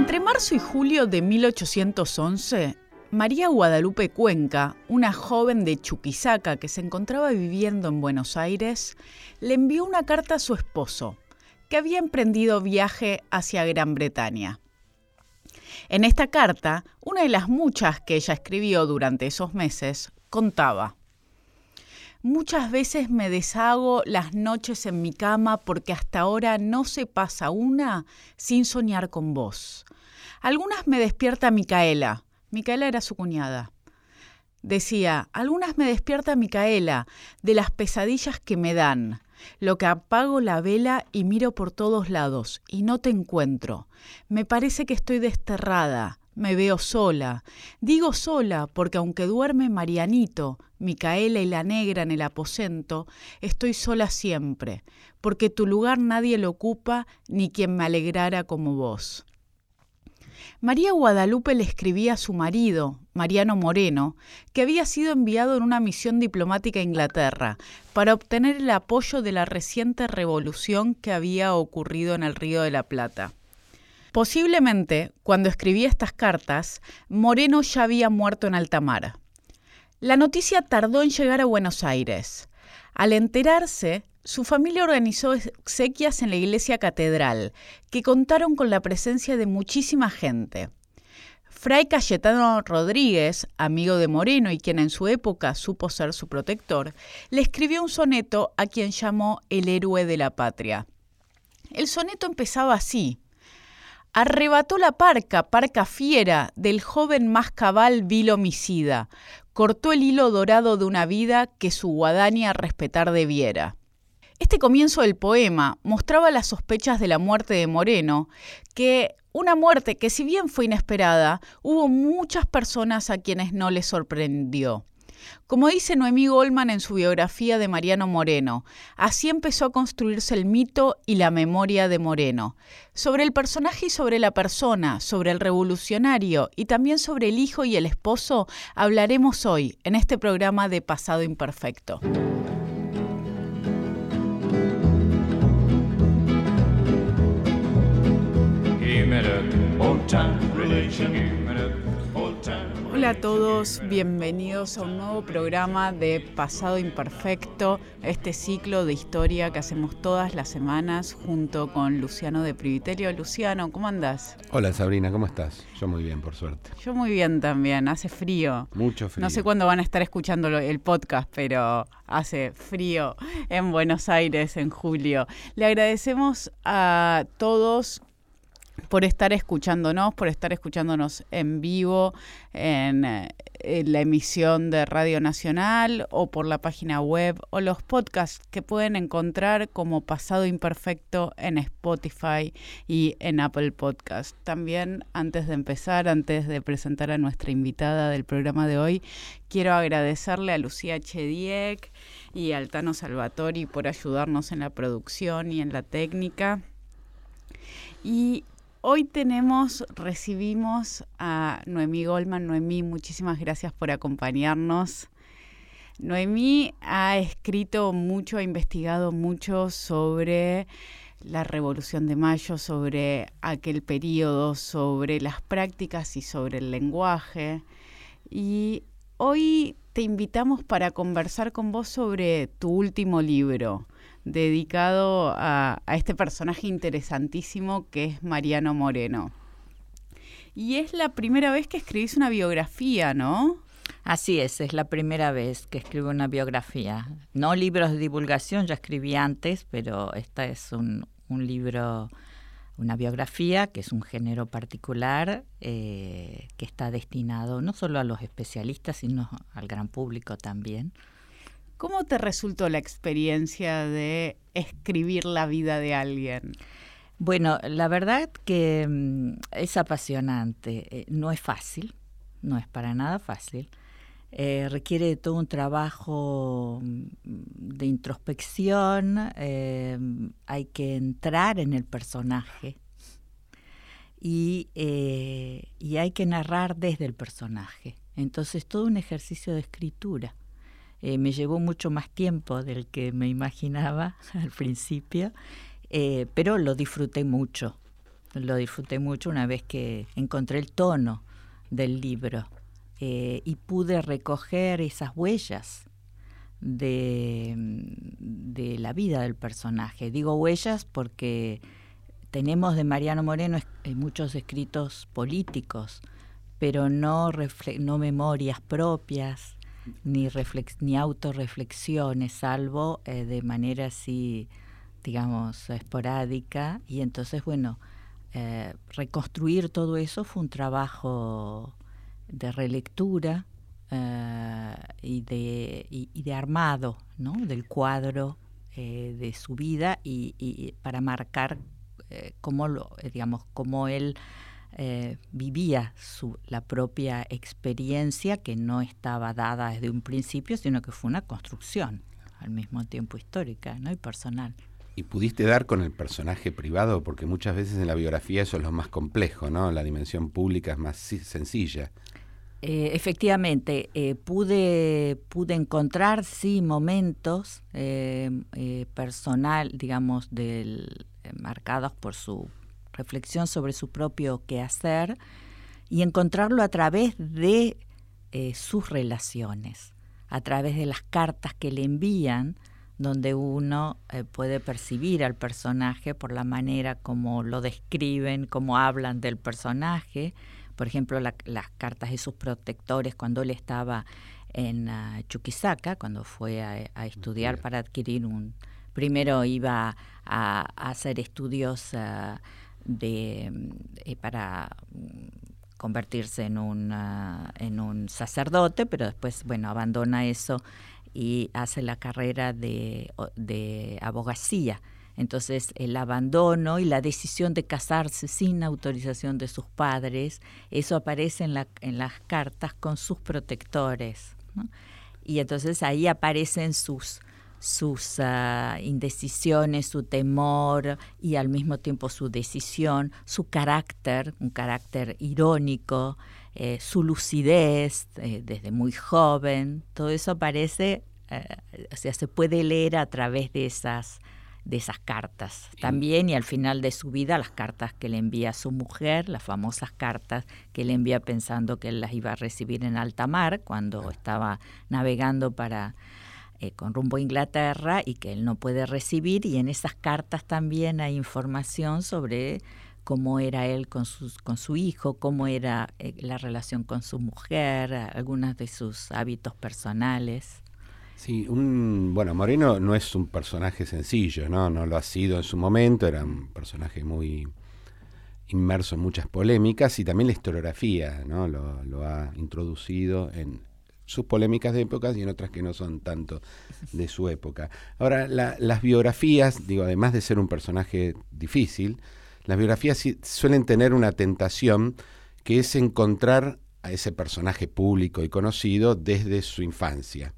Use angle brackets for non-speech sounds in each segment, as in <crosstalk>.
Entre marzo y julio de 1811, María Guadalupe Cuenca, una joven de Chuquisaca que se encontraba viviendo en Buenos Aires, le envió una carta a su esposo, que había emprendido viaje hacia Gran Bretaña. En esta carta, una de las muchas que ella escribió durante esos meses, contaba, Muchas veces me deshago las noches en mi cama porque hasta ahora no se pasa una sin soñar con vos. Algunas me despierta Micaela. Micaela era su cuñada. Decía, algunas me despierta Micaela de las pesadillas que me dan. Lo que apago la vela y miro por todos lados y no te encuentro. Me parece que estoy desterrada me veo sola. Digo sola porque aunque duerme Marianito, Micaela y la negra en el aposento, estoy sola siempre, porque tu lugar nadie lo ocupa ni quien me alegrara como vos. María Guadalupe le escribía a su marido, Mariano Moreno, que había sido enviado en una misión diplomática a Inglaterra para obtener el apoyo de la reciente revolución que había ocurrido en el Río de la Plata. Posiblemente, cuando escribía estas cartas, Moreno ya había muerto en Altamara. La noticia tardó en llegar a Buenos Aires. Al enterarse, su familia organizó exequias en la iglesia catedral, que contaron con la presencia de muchísima gente. Fray Cayetano Rodríguez, amigo de Moreno y quien en su época supo ser su protector, le escribió un soneto a quien llamó el héroe de la patria. El soneto empezaba así. Arrebató la parca, parca fiera, del joven más cabal vil homicida, cortó el hilo dorado de una vida que su guadaña respetar debiera. Este comienzo del poema mostraba las sospechas de la muerte de Moreno, que una muerte que si bien fue inesperada, hubo muchas personas a quienes no le sorprendió. Como dice Noemí Goldman en su biografía de Mariano Moreno, así empezó a construirse el mito y la memoria de Moreno. Sobre el personaje y sobre la persona, sobre el revolucionario y también sobre el hijo y el esposo hablaremos hoy en este programa de Pasado Imperfecto. Hola a todos, bienvenidos a un nuevo programa de Pasado Imperfecto, este ciclo de historia que hacemos todas las semanas junto con Luciano de Priviterio. Luciano, ¿cómo andas? Hola Sabrina, ¿cómo estás? Yo muy bien, por suerte. Yo muy bien también, hace frío. Mucho frío. No sé cuándo van a estar escuchando el podcast, pero hace frío en Buenos Aires en julio. Le agradecemos a todos por estar escuchándonos, por estar escuchándonos en vivo en, eh, la emisión de Radio Nacional o por la página web o los podcasts que pueden encontrar como Pasado Imperfecto en Spotify y en Apple Podcast. También antes de empezar, antes de presentar a nuestra invitada del programa de hoy, quiero agradecerle a Lucía Chediek y a Altano Salvatori por ayudarnos en la producción y en la técnica. Y Hoy tenemos, recibimos a Noemí Goldman. Noemí, muchísimas gracias por acompañarnos. Noemí ha escrito mucho, ha investigado mucho sobre la Revolución de Mayo, sobre aquel periodo, sobre las prácticas y sobre el lenguaje. Y hoy te invitamos para conversar con vos sobre tu último libro, dedicado a, este personaje interesantísimo que es Mariano Moreno. Y es la primera vez que escribís una biografía, ¿no? Así es, es la primera vez que escribo una biografía. No libros de divulgación, ya escribí antes, pero esta es un, libro, una biografía, que es un género particular, eh, que está destinado no solo a los especialistas, sino al gran público también. ¿Cómo te resultó la experiencia de escribir la vida de alguien? Bueno, la verdad que mm, es apasionante. Eh, no es fácil, no es para nada fácil. Eh, requiere todo un trabajo mm, de introspección, eh, hay que entrar en el personaje y, y hay que narrar desde el personaje. Entonces, todo un ejercicio de escritura. Eh, me llevó mucho más tiempo del que me imaginaba <laughs> al principio, eh, pero lo disfruté mucho. lo disfruté mucho una vez que encontré el tono del libro eh, y pude recoger esas huellas de, de, la vida del personaje. Digo huellas porque tenemos de Mariano Moreno muchos escritos políticos, pero no, no memorias propias ni, ni autorreflexiones, salvo eh, de manera así, digamos, esporádica. Y entonces, bueno, eh, reconstruir todo eso fue un trabajo de relectura eh, y, de, y, de armado ¿no? del cuadro de su vida y, para marcar cómo, lo, digamos, cómo él eh, vivía su, la propia experiencia que no estaba dada desde un principio, sino que fue una construcción al mismo tiempo histórica ¿no? y personal. ¿Y pudiste dar con el personaje privado? Porque muchas veces en la biografía eso es lo más complejo, ¿no? La dimensión pública es más sencilla. Eh, efectivamente, eh, pude, pude encontrar, sí, momentos personal, digamos, del, marcados por su reflexión sobre su propio quehacer y encontrarlo a través de eh, sus relaciones, a través de las cartas que le envían, donde uno eh, puede percibir al personaje por la manera como lo describen, como hablan del personaje. Por ejemplo, las cartas de sus protectores cuando él estaba en uh, Chuquisaca, cuando fue a, estudiar para adquirir un... Primero iba a, hacer estudios uh, de, eh, para mm, convertirse en, en un sacerdote, pero después, bueno, abandona eso y hace la carrera de, de abogacía. Entonces el abandono y la decisión de casarse sin autorización de sus padres, eso aparece en, en las cartas con sus protectores. Y entonces ahí aparecen sus, sus ah, indecisiones, su temor y al mismo tiempo su decisión, su carácter, un carácter irónico, eh, su lucidez eh, desde muy joven, todo eso aparece, eh, o sea, se puede leer a través de esas de esas cartas. También y al final de su vida las cartas que le envía a su mujer, las famosas cartas que le envía pensando que él las iba a recibir en alta mar cuando estaba navegando para eh, con rumbo a Inglaterra y que él no puede recibir y en esas cartas también hay información sobre cómo era él con, sus, con su hijo, cómo era eh, la relación con su mujer, algunos de sus hábitos personales. Sí, un, bueno, Moreno no es un personaje sencillo, ¿no? No lo ha sido en su momento, era un personaje muy inmerso en muchas polémicas y también la historiografía, ¿no? Lo, lo ha introducido en, sus polémicas de épocas y en otras que no son tanto de su época. Ahora, las biografías, digo, además de ser un personaje difícil, las biografías suelen tener una tentación que es encontrar a ese personaje público y conocido desde su infancia.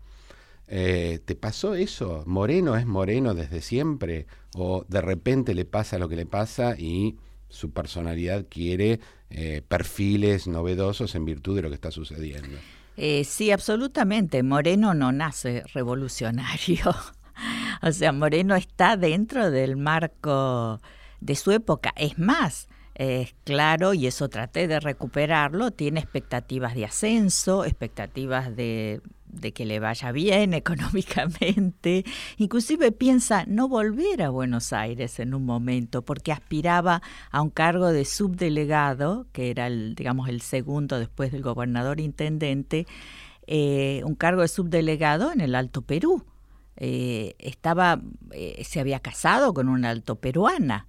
Eh, ¿Te pasó eso? ¿Moreno es Moreno desde siempre? ¿O de repente le pasa lo que le pasa y su personalidad quiere eh, perfiles novedosos en virtud de lo que está sucediendo? Eh, sí, absolutamente. Moreno no nace revolucionario. <laughs> o sea, Moreno está dentro del marco de su época. Es más, es claro, y eso traté de recuperarlo, tiene expectativas de ascenso, expectativas de de que le vaya bien <laughs> económicamente. Inclusive piensa no volver a Buenos Aires en un momento porque aspiraba a un cargo de subdelegado, que era el, digamos, el segundo después del gobernador intendente, eh, un cargo de subdelegado en el Alto Perú. Eh, estaba, eh, se había casado con una alto peruana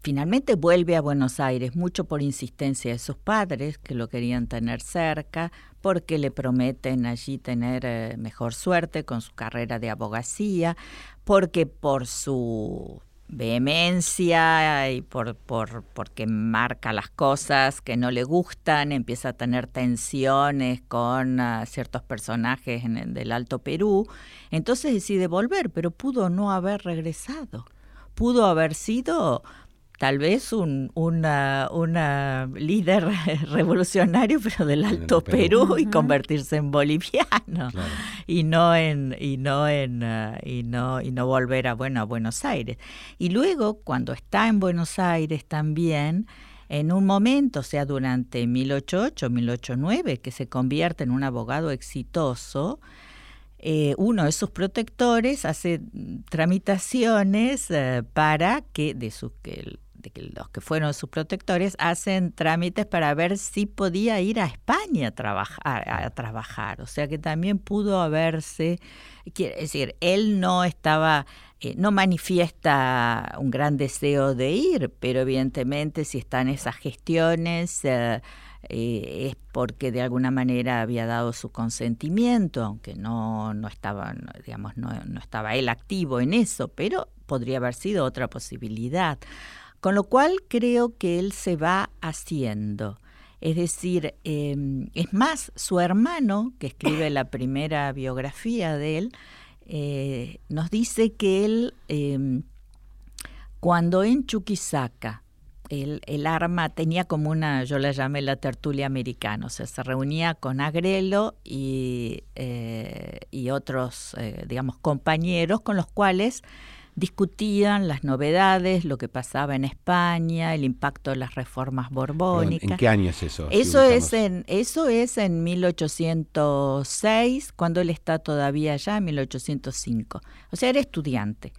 Finalmente vuelve a Buenos Aires, mucho por insistencia de sus padres, que lo querían tener cerca, porque le prometen allí tener eh, mejor suerte con su carrera de abogacía, porque por su vehemencia y por, por, porque marca las cosas que no le gustan, empieza a tener tensiones con ah, ciertos personajes en el, del Alto Perú, entonces decide volver, pero pudo no haber regresado, pudo haber sido tal vez un una, una líder <laughs> revolucionario, pero del Alto Perú, y convertirse en boliviano. <laughs> Y no en y no en uh, y no y no volver a bueno a Buenos Aires. Y luego cuando está en Buenos Aires también en un momento, o sea, durante 1808, 1809, que se convierte en un abogado exitoso, eh, uno de sus protectores hace tramitaciones eh, para que de sus que de que los que fueron sus protectores hacen trámites para ver si podía ir a España a trabajar, a trabajar. O sea que también pudo haberse, quiere decir, él no estaba, eh, no manifiesta un gran deseo de ir, pero evidentemente si están esas gestiones eh, eh, es porque de alguna manera había dado su consentimiento, aunque no, no estaba, digamos, no, no estaba él activo en eso, pero podría haber sido otra posibilidad. Con lo cual creo que él se va haciendo. Es decir, em, es más, su hermano, que escribe la primera biografía de él, eh, nos dice que él, em, cuando en Chuquisaca, el, arma tenía como una, yo la llamé la tertulia americana, o sea, se reunía con Agrelo y, eh, y otros, eh, digamos, compañeros con los cuales discutían las novedades, lo que pasaba en España, el impacto de las reformas borbónicas. ¿En qué año es eso? Eso es en eso es en 1806, cuando él está todavía allá en 1805. O sea, era estudiante.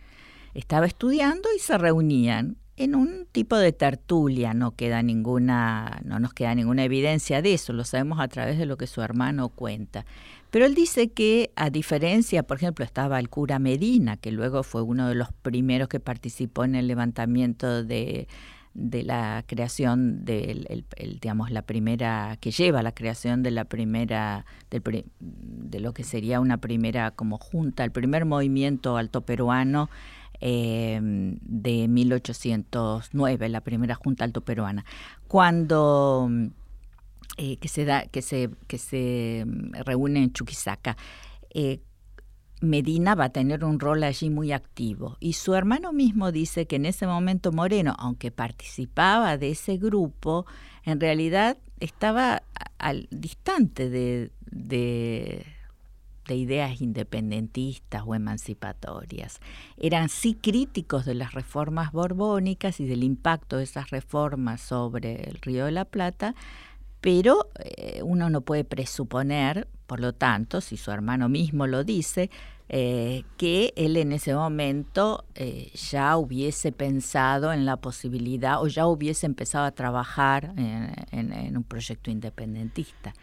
Estaba estudiando y se reunían en un tipo de tertulia, no queda ninguna no nos queda ninguna evidencia de eso, lo sabemos a través de lo que su hermano cuenta. Pero él dice que, a diferencia, por ejemplo, estaba el cura Medina, que luego fue uno de los primeros que participó en el levantamiento de, la creación de digamos la primera que lleva la creación de la primera de lo que sería una primera como junta el primer movimiento alto peruano eh, de 1809 la primera junta alto peruana. Cuando eh, que se da, que se, que se mm, reúne en Chuquisaca. Eh, Medina va a tener un rol allí muy activo. Y su hermano mismo dice que en ese momento Moreno, aunque participaba de ese grupo, en realidad estaba al, distante de, de, de, ideas independentistas o emancipatorias. Eran sí críticos de las reformas borbónicas y del impacto de esas reformas sobre el Río de la Plata, pero eh, uno no puede presuponer, por lo tanto, si su hermano mismo lo dice, eh, que él en ese momento eh, ya hubiese pensado en la posibilidad o ya hubiese empezado a trabajar en, un proyecto independentista.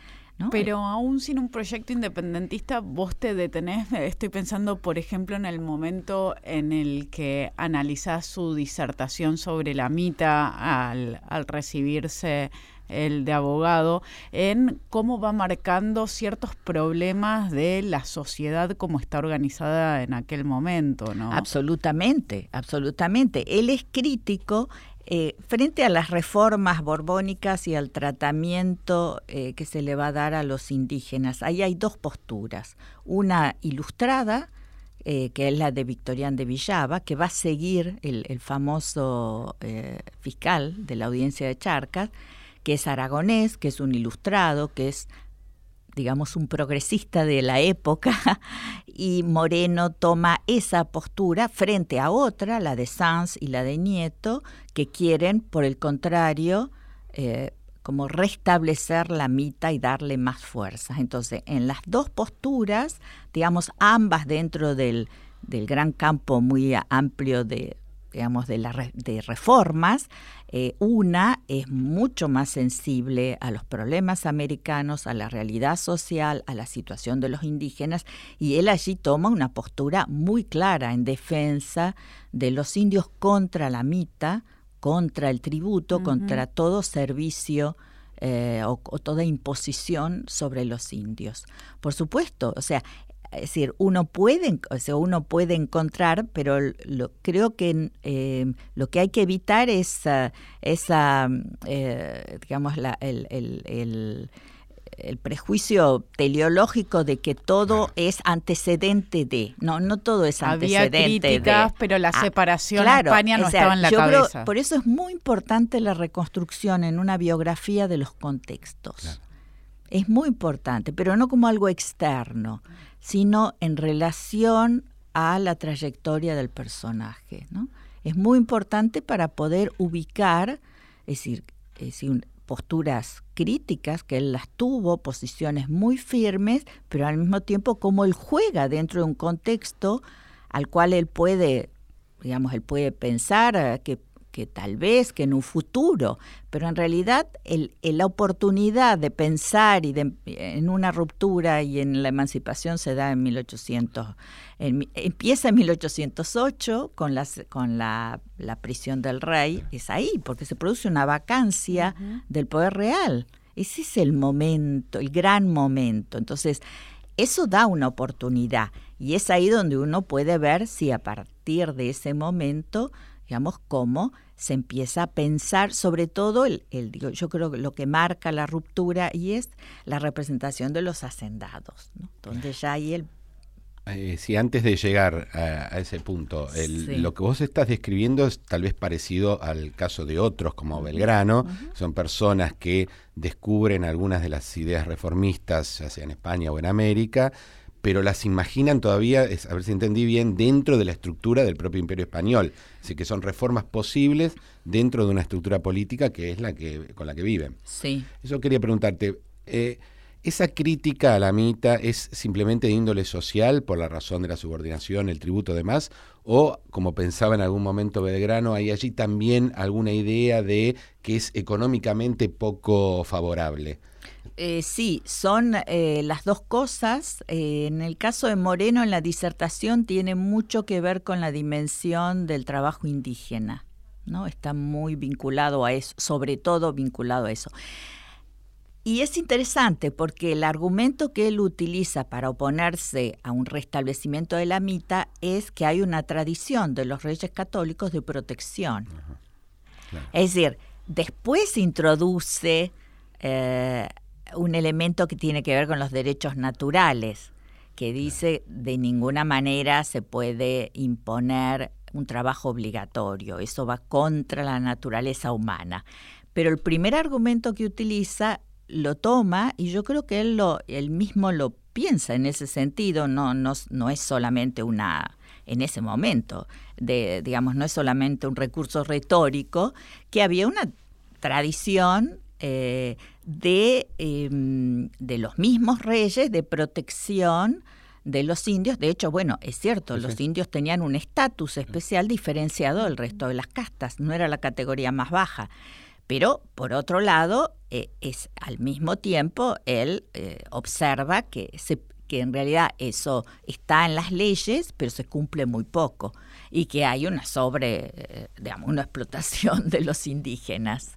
Pero aún sin un proyecto independentista, vos te detenés, <laughs> estoy pensando, por ejemplo, en el momento en el que analizás su disertación sobre la mita al, al recibirse el de abogado, en cómo va marcando ciertos problemas de la sociedad como está organizada en aquel momento, ¿no? Absolutamente, absolutamente. Él es crítico eh, frente a las reformas borbónicas y al tratamiento eh, que se le va a dar a los indígenas. Ahí hay dos posturas. Una ilustrada, eh, que es la de Victorián de Villaba, que va a seguir el, el famoso fiscal de la audiencia de Charcas, que es aragonés, que es un ilustrado, que es digamos, un progresista de la época, <laughs> y Moreno toma esa postura frente a otra, la de Sanz y la de Nieto, que quieren, por el contrario, eh, como restablecer la mitad y darle más fuerza. Entonces, en las dos posturas, digamos, ambas dentro del, del gran campo muy amplio de, digamos, de, la, de reformas, eh, una es mucho más sensible a los problemas americanos, a la realidad social, a la situación de los indígenas, y él allí toma una postura muy clara en defensa de los indios contra la mita, contra el tributo, contra todo servicio eh, o, toda imposición sobre los indios. Por supuesto, o sea, es decir, uno puede, o sea, uno puede encontrar, pero lo, creo que eh, lo que hay que evitar es esa, eh, digamos, la, el, el, el prejuicio teleológico de que todo es antecedente de. No, no todo es antecedente Había críticas, de. pero la Ah, separación claro, en España no o sea, estaba en la yo creo- cabeza. por eso es muy importante la reconstrucción en una biografía de los contextos. Claro. Es muy importante, pero no como algo externo, sino en relación a la trayectoria del personaje. ¿no? Es muy importante para poder ubicar, es decir, es decir, un- posturas críticas, que él las tuvo, posiciones muy firmes, pero al mismo tiempo cómo él juega dentro de un contexto al cual él puede, digamos, él puede pensar eh, que, que tal vez, que en un futuro, pero en realidad el, el- la oportunidad de pensar y de, en una ruptura y en la emancipación se da en 1800, en empieza en 1808 con, las, con la, la prisión del rey, es ahí, porque se produce una vacancia del poder real. Ese es el momento, el gran momento. Entonces, eso da una oportunidad y es ahí donde uno puede ver si a partir de ese momento, digamos, cómo se empieza a pensar, sobre todo, el, el- digo, yo creo que lo que marca la ruptura y es la representación de los hacendados, ¿no? donde ya hay el... Eh, si antes de llegar a, a ese punto, el- Sí. lo que vos estás describiendo es tal vez parecido al caso de otros como Belgrano, son personas que descubren algunas de las ideas reformistas, ya sea en España o en América, pero las imaginan todavía, es- a ver si entendí bien, dentro de la estructura del propio imperio español. Así que son reformas posibles dentro de una estructura política que es la que con la que viven. Sí. Eso quería preguntarte. eh, ¿Esa crítica a la mitad es simplemente de índole social por la razón de la subordinación, el tributo demás? ¿O, como pensaba en algún momento Belgrano, hay allí también alguna idea de que es económicamente poco favorable? Eh, sí, son eh, las dos cosas. Eh, en el caso de Moreno, en la disertación tiene mucho que ver con la dimensión del trabajo indígena, ¿no? Está muy vinculado a eso, sobre todo vinculado a eso. Y es interesante porque el argumento que él utiliza para oponerse a un restablecimiento de la mitad es que hay una tradición de los reyes católicos de protección. claro. Es decir, después introduce eh, un elemento que tiene que ver con los derechos naturales, que dice de ninguna manera se puede imponer un trabajo obligatorio, eso va contra la naturaleza humana. Pero el primer argumento que utiliza lo toma y yo creo que él, lo, él mismo lo piensa en ese sentido, no, no, no es solamente una, en ese momento, de, digamos, no es solamente un recurso retórico, que había una tradición eh, de, eh, de los mismos reyes de protección de los indios. De hecho, bueno, es cierto, Sí, los sí. indios tenían un estatus especial diferenciado del resto de las castas, no era la categoría más baja. Pero, por otro lado, eh, es al mismo tiempo él eh, observa que, se, que en realidad eso está en las leyes, pero se cumple muy poco y que hay una sobre, eh, digamos, una explotación de los indígenas.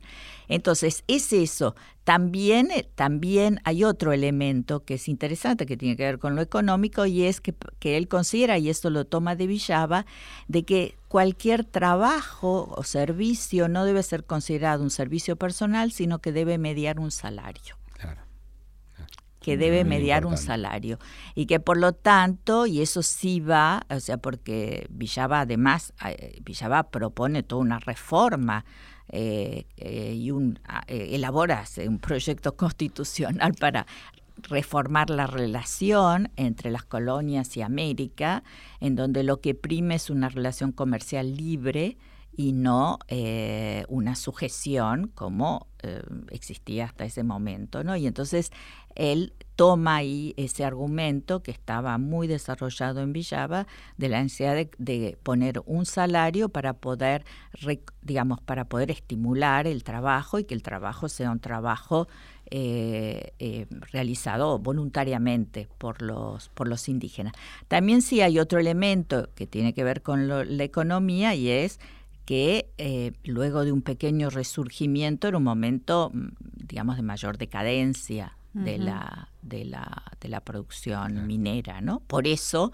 Entonces, es eso. También, eh, también hay otro elemento que es interesante, que tiene que ver con lo económico, y es que, que él considera, y esto lo toma de Villava, de que cualquier trabajo o servicio no debe ser considerado un servicio personal, sino que debe mediar un salario. Que debe Muy mediar un salario. Y que por lo tanto, y eso sí va, o sea, porque Villava además, eh, Villava propone toda una reforma eh, eh, y un, ah, eh, elabora un proyecto <laughs> constitucional para reformar la relación entre las colonias y América, en donde lo que prime es una relación comercial libre y no eh, una sujeción como eh, existía hasta ese momento, ¿no? Y entonces él toma ahí ese argumento que estaba muy desarrollado en Villava de la necesidad de, poner un salario para poder, digamos, para poder estimular el trabajo y que el trabajo sea un trabajo eh, eh, realizado voluntariamente por los, por los indígenas. También sí hay otro elemento que tiene que ver con lo- la economía y es que eh, luego de un pequeño resurgimiento era un momento, mm, digamos, de mayor decadencia de, la, de, la, de la producción minera, ¿no? Por eso,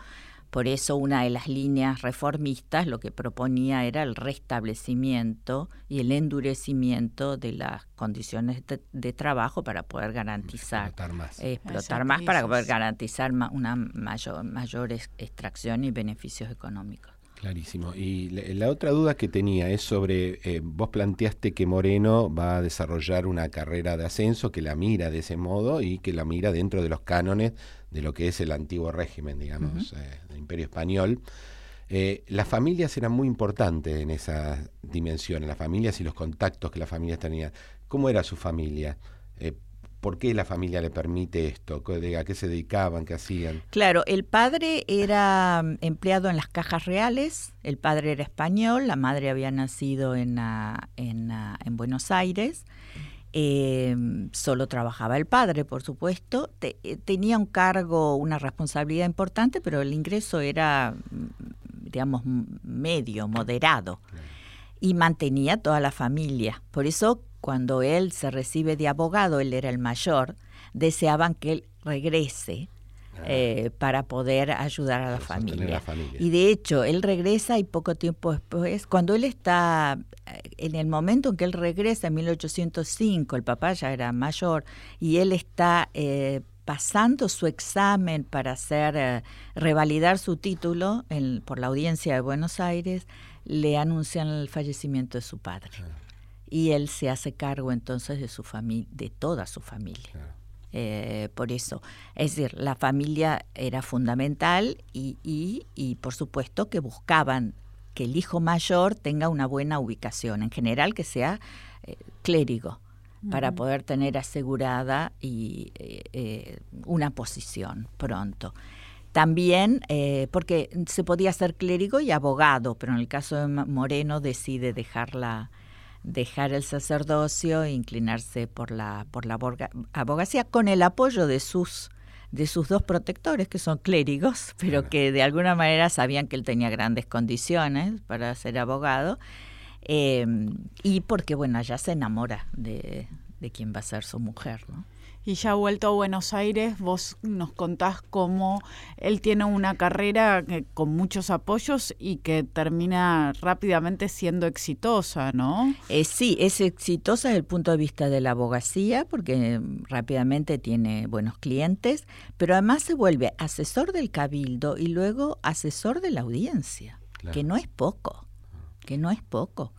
Por eso una de las líneas reformistas lo que proponía era el restablecimiento y el endurecimiento de las condiciones de, trabajo para poder garantizar explotar más, explotar más para poder garantizar una mayor, mayor extracción y beneficios económicos. Clarísimo. Y la, otra duda que tenía es sobre, eh, vos planteaste que Moreno va a desarrollar una carrera de ascenso que la mira de ese modo y que la mira dentro de los cánones de lo que es el antiguo régimen, digamos, eh, del Imperio Español. Eh, las familias eran muy importantes en esa dimensión, las familias y los contactos que las familias tenían. ¿Cómo era su familia? ¿Por qué la familia le permite esto? ¿A qué se dedicaban? ¿Qué hacían? Claro, el padre era mm, empleado en las cajas reales, el padre era español, la madre había nacido en, ah, ah, en, Buenos Aires. Eh, solo trabajaba el padre, por supuesto. Eh, tenía un cargo, una responsabilidad importante, pero el ingreso era, mm, digamos, medio, moderado. Y mantenía toda la familia. Por eso cuando él se recibe de abogado, él era el mayor, deseaban que él regrese ah. eh, para poder ayudar a la familia. Y de hecho, él regresa y poco tiempo después, cuando él está, eh, en el momento en que él regresa, en 1805, el papá ya era mayor, y él está eh, pasando su examen para hacer, revalidar su título por la audiencia de Buenos Aires, le anuncian el fallecimiento de su padre. Ah y él se hace cargo entonces de su familia, de toda su familia. Eh, por eso, es decir, la familia era fundamental y, y, por supuesto que buscaban que el hijo mayor tenga una buena ubicación, en general que sea eh, clérigo, para poder tener asegurada y, eh, una posición pronto. También, porque se podía ser clérigo y abogado, pero en el caso de Moreno decide dejarla dejar el sacerdocio e inclinarse por la, por la abogacía con el apoyo de sus de sus dos protectores, que son clérigos, <laughs> pero que de alguna manera sabían que él tenía grandes condiciones para ser abogado, eh, y porque, bueno, allá se enamora de, de quien va a ser su mujer, ¿no? Y ya vuelto a Buenos Aires, vos nos contás cómo él tiene una carrera con muchos apoyos y que termina rápidamente siendo exitosa, ¿no? Eh, sí, es exitosa desde el punto de vista de la abogacía, porque rápidamente tiene buenos clientes, pero además se vuelve asesor del cabildo y luego asesor de la audiencia, que no es poco, que no es poco.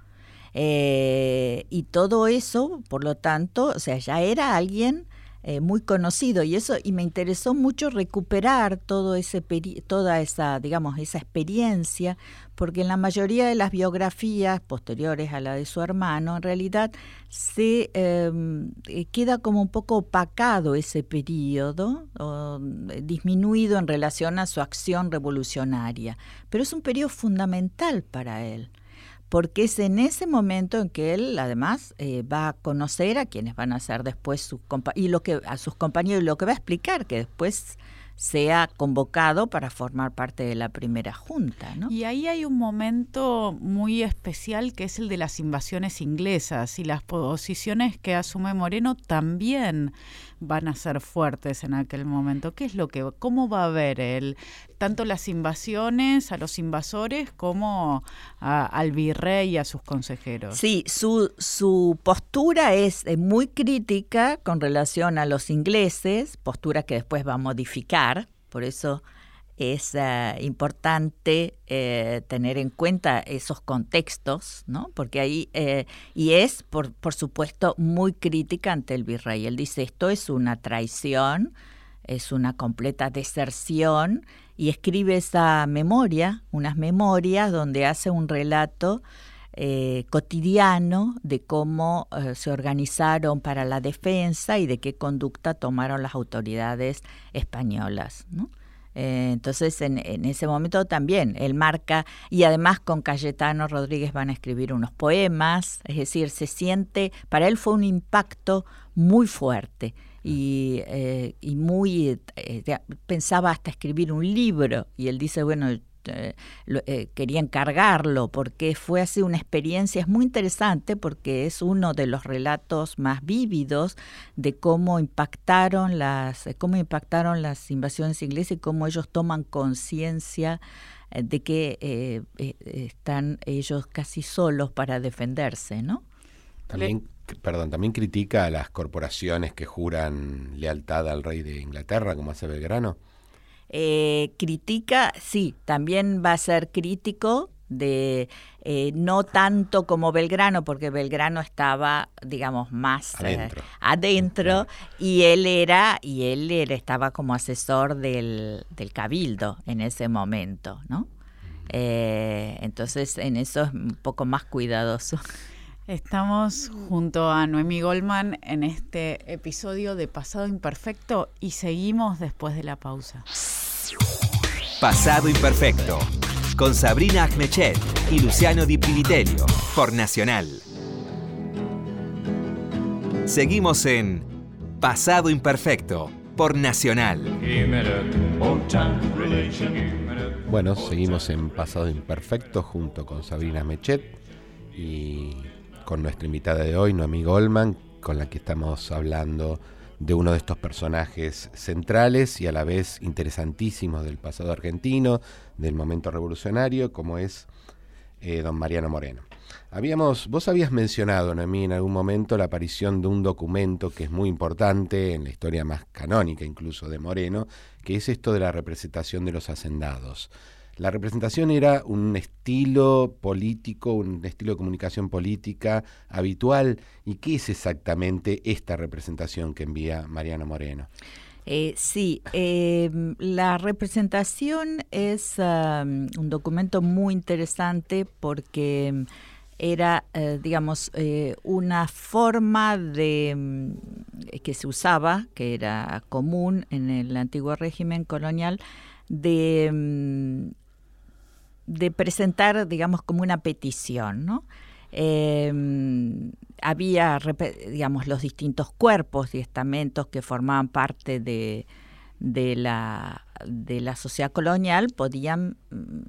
Eh, y todo eso, por lo tanto, o sea, ya era alguien eh, muy conocido y eso y me interesó mucho recuperar todo ese toda esa digamos esa experiencia porque en la mayoría de las biografías posteriores a la de su hermano en realidad se em, eh, queda como un poco opacado ese periodo o, eh, disminuido en relación a su acción revolucionaria. Pero es un periodo fundamental para él porque es en ese momento en que él además eh, va a conocer a quienes van a ser después sus y lo que a sus compañeros y lo que va a explicar que después sea convocado para formar parte de la primera junta. ¿no? Y ahí hay un momento muy especial que es el de las invasiones inglesas y las posiciones que asume Moreno también van a ser fuertes en aquel momento. ¿Qué es lo que, cómo va a ver él tanto las invasiones a los invasores como al virrey y a sus consejeros? Sí, su, su postura es eh, muy crítica con relación a los ingleses, postura que después va a modificar, por eso es eh, importante eh, tener en cuenta esos contextos, ¿no? Porque ahí, eh, y es, por, por supuesto, muy crítica ante el virrey. Él dice, esto es una traición, es una completa deserción, y escribe esa memoria, unas memorias donde hace un relato cotidiano de cómo se organizaron para la defensa y de qué conducta tomaron las autoridades españolas. ¿no? Eh, entonces, en, ese momento también él marca, y además con Cayetano Rodríguez van a escribir unos poemas, es decir, se siente, para él fue un impacto muy fuerte y, eh, y muy, eh, pensaba hasta escribir un libro, y él dice, bueno, quería encargarlo porque fue así una experiencia, es muy interesante porque es uno de los relatos más vívidos de cómo impactaron las, cómo impactaron las invasiones inglesas y cómo ellos toman conciencia de que están ellos casi solos para defenderse, ¿no? También, perdón, también critica a las corporaciones que juran lealtad al rey de Inglaterra, como hace Belgrano. Eh, critica, sí, también va a ser crítico de eh, no tanto como Belgrano, porque Belgrano estaba, digamos, más eh, adentro, y él era, y él era, estaba como asesor del, del cabildo en ese momento, ¿no? entonces en eso es un poco más cuidadoso. Estamos junto a Noemi Goldman en este episodio de Pasado Imperfecto y seguimos después de la pausa. Pasado Imperfecto con Sabrina Agnechet y Luciano Di Privitelio por Nacional. Seguimos en Pasado Imperfecto por Nacional. Bueno, seguimos en Pasado Imperfecto junto con Sabrina Mechet y con nuestra invitada de hoy, Noemí Goldman, con la que estamos hablando de uno de estos personajes centrales y a la vez interesantísimos del pasado argentino, del momento revolucionario, como es eh, don Mariano Moreno. Habíamos, vos habías mencionado, Noemí, en algún momento la aparición de un documento que es muy importante en la historia más canónica incluso de Moreno, que es esto de la representación de los hacendados. La representación era un estilo político, un estilo de comunicación política habitual. ¿Y qué es exactamente esta representación que envía Mariano Moreno? Eh, sí, em, la representación es un documento muy interesante porque em, era, eh, digamos, eh, una forma de mm, que se usaba, que era común en el antiguo régimen colonial, de de presentar, digamos, como una petición, ¿no? Em, había, digamos, los distintos cuerpos y estamentos que formaban parte de, de, la, de la sociedad colonial, podían mm,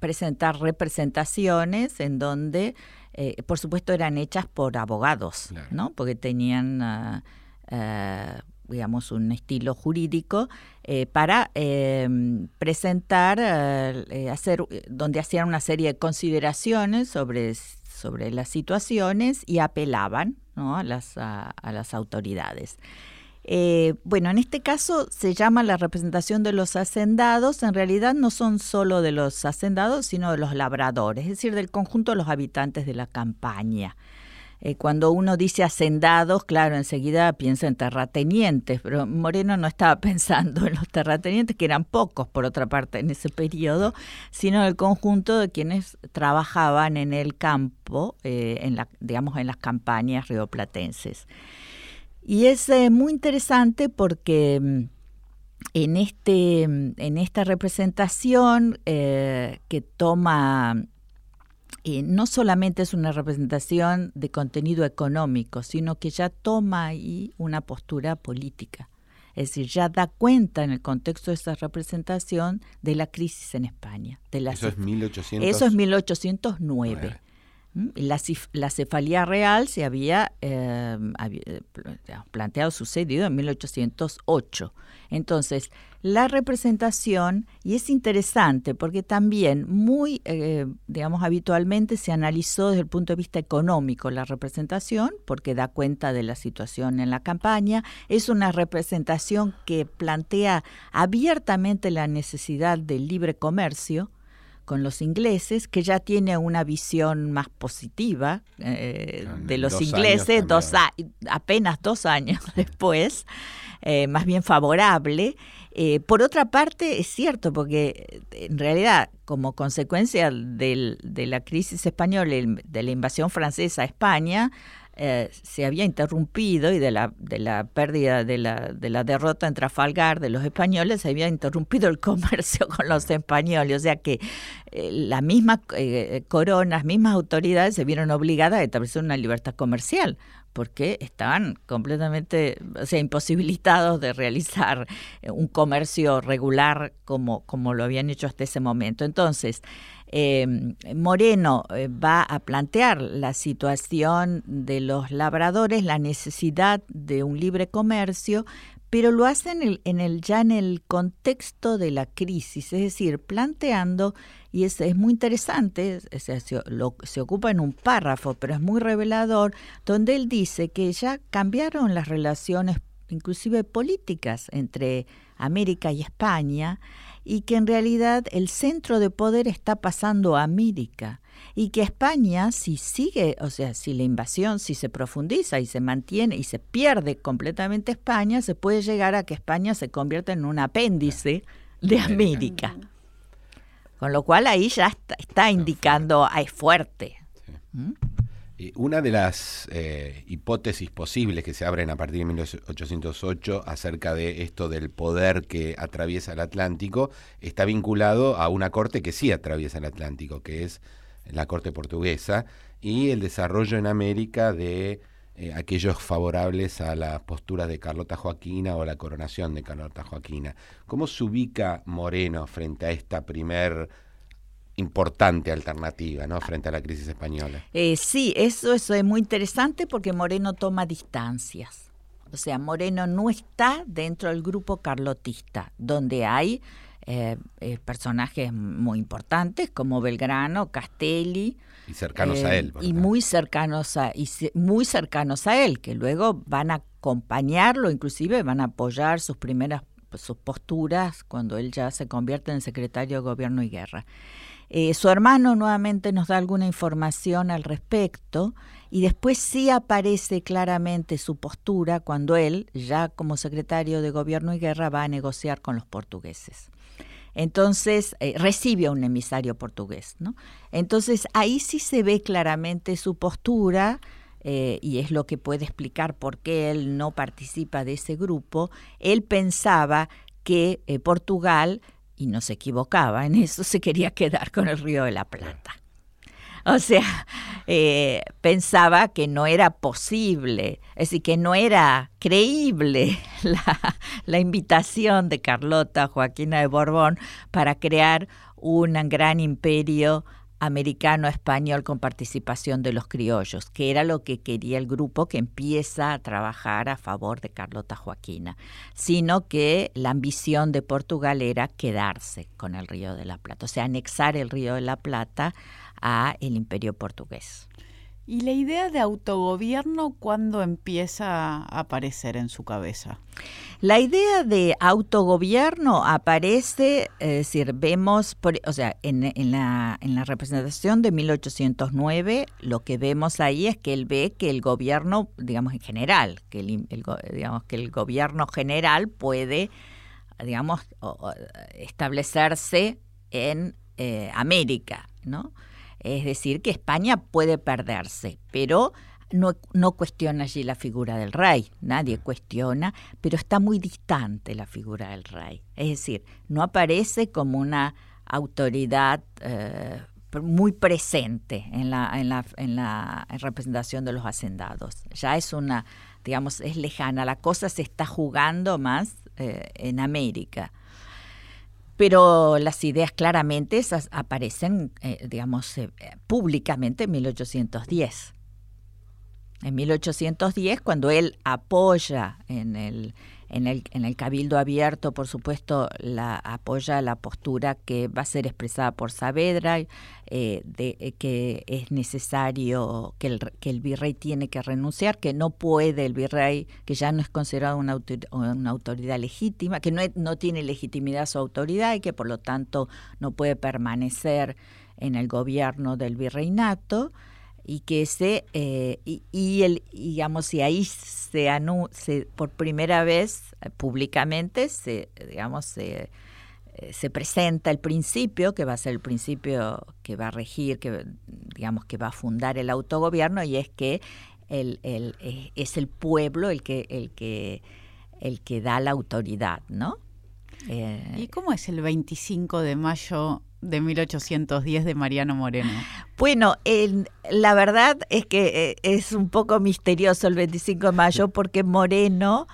presentar representaciones en donde, eh, por supuesto, eran hechas por abogados, ¿no? Porque tenían... Ah, ah, digamos, un estilo jurídico eh, para em, presentar, eh, hacer, donde hacían una serie de consideraciones sobre, sobre las situaciones y apelaban a, las, a, las autoridades. Eh, bueno, en este caso se llama la representación de los hacendados. En realidad no son solo de los hacendados, sino de los labradores, es decir, del conjunto de los habitantes de la campaña. Eh, cuando uno dice hacendados, claro, enseguida piensa en terratenientes, pero Moreno no estaba <laughs> pensando en los terratenientes, que eran pocos por otra parte en ese periodo, sino en el conjunto de quienes trabajaban en el campo, eh, digamos en las campañas rioplatenses. Y es eh, muy interesante porque mm, en, este, mm, en esta representación que toma no solamente es una representación de contenido económico, sino que ya toma ahí una postura política. Es decir, ya da cuenta en el contexto de esa representación de la crisis en España. De eso, es 1800... eso es 1809. La, la, cefalía real se había, eh, eh, planteado, sucedido en 1808. Entonces, la representación, y es interesante porque también muy, eh, digamos, habitualmente se analizó desde el punto de vista económico la representación, porque da cuenta de la situación en la campaña, es una representación que plantea abiertamente la necesidad del libre comercio, con los ingleses, que ya tiene una visión más positiva eh, de los ingleses, dos apenas dos años <laughs> después, eh, más bien favorable. Eh, por otra parte, es cierto, porque en realidad, como consecuencia de la crisis española, de la invasión francesa a España, eh, se había interrumpido y de la, de la pérdida de la, de la derrota en Trafalgar de los españoles se había interrumpido el <laughs> comercio con los españoles. O sea que eh, la misma eh, corona, las mismas autoridades se vieron obligadas a establecer una libertad comercial porque estaban completamente, o sea, imposibilitados de realizar un comercio regular como, como lo habían hecho hasta ese momento. Entonces, eh, Moreno eh, va a plantear la situación de los labradores, la necesidad de un libre comercio, pero lo hace en el, en el, ya en el contexto de la crisis, es decir, planteando, y es, es muy interesante, se, lo, se ocupa en un párrafo, pero es muy revelador, donde él dice que ya cambiaron las relaciones, inclusive políticas, entre América y España, y que en realidad el centro de poder está pasando a América y que España, si sigue, o sea, si la invasión, si se profundiza y se mantiene y se pierde completamente España, se puede llegar a que España se convierta en un apéndice de América. Con lo cual ahí ya está, indicando, es fuerte. ¿Mm? Una de las eh, hipótesis posibles que se abren a partir de 1808 acerca de esto del poder que atraviesa el Atlántico está vinculado a una corte que sí atraviesa el Atlántico, que es la corte portuguesa, y el desarrollo en América de eh, aquellos favorables a las posturas de Carlota Joaquina o la coronación de Carlota Joaquina. ¿Cómo se ubica Moreno frente a esta primer importante alternativa ¿no? frente a la crisis española. Eh, sí, eso, eso es muy interesante porque Moreno toma distancias. O sea, Moreno no está dentro del grupo carlotista, donde hay eh, eh, personajes muy importantes como Belgrano, Castelli. Y cercanos a él. Y muy cercanos a, y muy cercanos a él, que luego van a acompañarlo, inclusive van a apoyar sus primeras sus posturas cuando él ya se convierte en secretario de Gobierno y Guerra. Eh, su hermano nuevamente nos da alguna información al respecto y después sí aparece claramente su postura cuando él, ya como secretario de Gobierno y Guerra, va a negociar con los portugueses. Entonces eh, recibe a un emisario portugués. ¿no? Entonces ahí sí se ve claramente su postura. Eh, y es lo que puede explicar por qué él no participa de ese grupo, él pensaba que Portugal y no se equivocaba, en eso se quería quedar con el Río de la Plata. O sea, eh, pensaba que no era posible, es decir, que no era creíble <laughs> la, la invitación de Carlota Joaquina de Borbón para crear un gran imperio americano-español con participación de los criollos, que era lo que quería el grupo que empieza a trabajar a favor de Carlota Joaquina, sino que la ambición de Portugal era quedarse con el Río de la Plata, o sea, anexar el Río de la Plata a el imperio portugués. ¿Y la idea de autogobierno cuándo empieza a aparecer en su cabeza? La idea de autogobierno aparece, es decir, vemos, o sea, en, la, en la representación de 1809, lo que vemos ahí es que él ve que el gobierno, digamos en general, que el, digamos que el gobierno general puede, digamos, establecerse en eh, América, ¿no? Es decir, que España puede perderse, pero no, no, cuestiona allí la figura del rey, nadie cuestiona, pero está muy distante la figura del rey. Es decir, no aparece como una autoridad eh, muy presente en la, en, la, en la representación de los hacendados. Ya es una, digamos, es lejana, la cosa se está jugando más eh, en América pero las ideas claramente esas aparecen, eh, digamos, eh, públicamente en 1810. En 1810, cuando él apoya en el, en el, en el Cabildo Abierto, por supuesto, la, apoya la postura que va a ser expresada por Saavedra, eh, de eh, que es necesario, que el, que el virrey tiene que renunciar, que no puede el virrey, que ya no es considerado una, una autoridad legítima, que no, no tiene legitimidad su autoridad y que por lo tanto no puede permanecer en el gobierno del virreinato y que se eh, y, el digamos y ahí se, se por primera vez eh, públicamente se digamos se, eh, se presenta el principio que va a ser el principio que va a regir que digamos que va a fundar el autogobierno y es que el, el, eh, es el pueblo el que, el que, el que da la autoridad, ¿no? Eh, ¿Y cómo es el 25 de mayo de 1810 de Mariano Moreno? Bueno, la verdad es que eh, es un poco misterioso el 25 de mayo porque Moreno...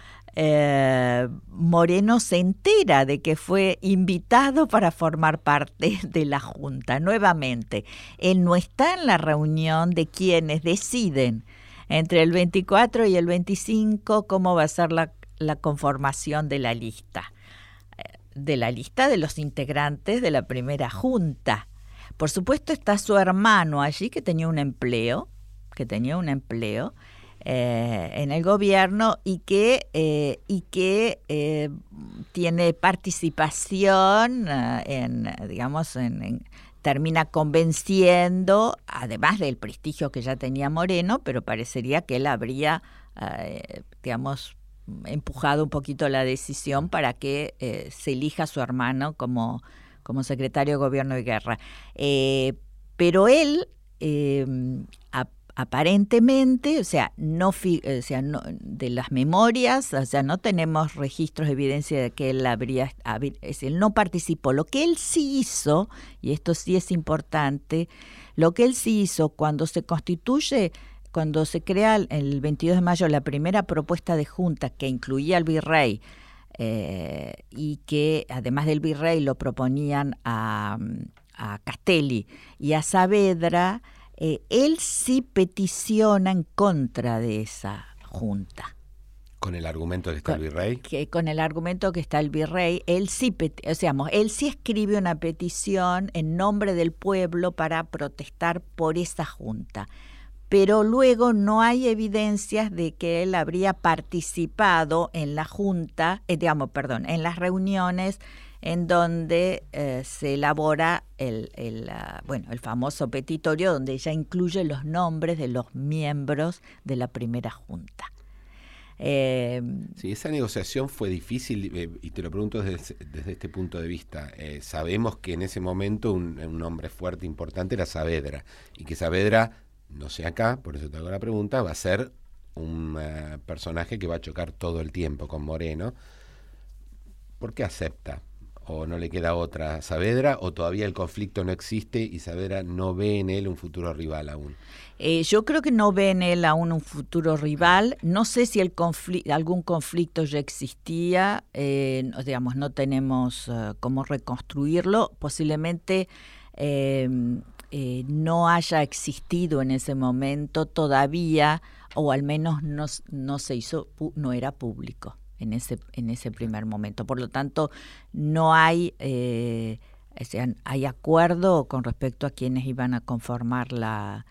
Moreno se entera de que fue invitado para formar parte <laughs> de la Junta. Nuevamente, él no está en la reunión de quienes deciden entre el 24 y el 25 cómo va a ser la, conformación de la lista, eh, de la lista de los integrantes de la primera junta. Por supuesto está su hermano allí que tenía un empleo, que tenía un empleo eh, en el gobierno y que, eh, y que tiene participación en, digamos, en, termina convenciendo, además del prestigio que ya tenía Moreno, pero parecería que él habría, eh, digamos, empujado un poquito la decisión para que eh, se elija a su hermano como, como secretario de gobierno de guerra. Eh, pero él, aparentemente, o sea, no, sea, no, de las memorias, o sea, no tenemos registros de evidencia de que él habría, es él no participó. Lo que él sí hizo, y esto sí es importante, lo que él sí hizo cuando se constituye, cuando se crea el 22 de mayo la primera propuesta de junta que incluía al virrey, eh, y que además del virrey lo proponían a, a Castelli y a Saavedra, eh, él sí peticiona en contra de esa junta. Con el argumento que está el virrey. Que, con el argumento que está el virrey, él sí, o sea, él sí escribe una petición en nombre del pueblo para protestar por esa junta. Pero luego no hay evidencias de que él habría participado en la junta, eh, digamos, perdón, en las reuniones en donde eh, se elabora el, ah, bueno, el famoso petitorio, donde ya incluye los nombres de los miembros de la primera junta. Eh, sí, esa negociación fue difícil eh, y te lo pregunto desde, este punto de vista. sabemos que en ese momento un, un, nombre fuerte, importante era Saavedra y que Saavedra, no sé acá, por eso te hago la pregunta, va a ser un personaje que va a chocar todo el tiempo con Moreno. ¿Por qué acepta? o no le queda otra a Saavedra o todavía el conflicto no existe y Saavedra no ve en él un futuro rival aún? Eh, yo creo que no ve en él aún un futuro rival. No sé si algún conflicto ya existía, eh, digamos, no tenemos eh, cómo reconstruirlo. Posiblemente no haya existido en ese momento todavía, o al menos no, no se hizo, no era público en ese, en ese primer momento. Por lo tanto, no hay, eh, hay acuerdo con respecto a quienes iban a conformar la,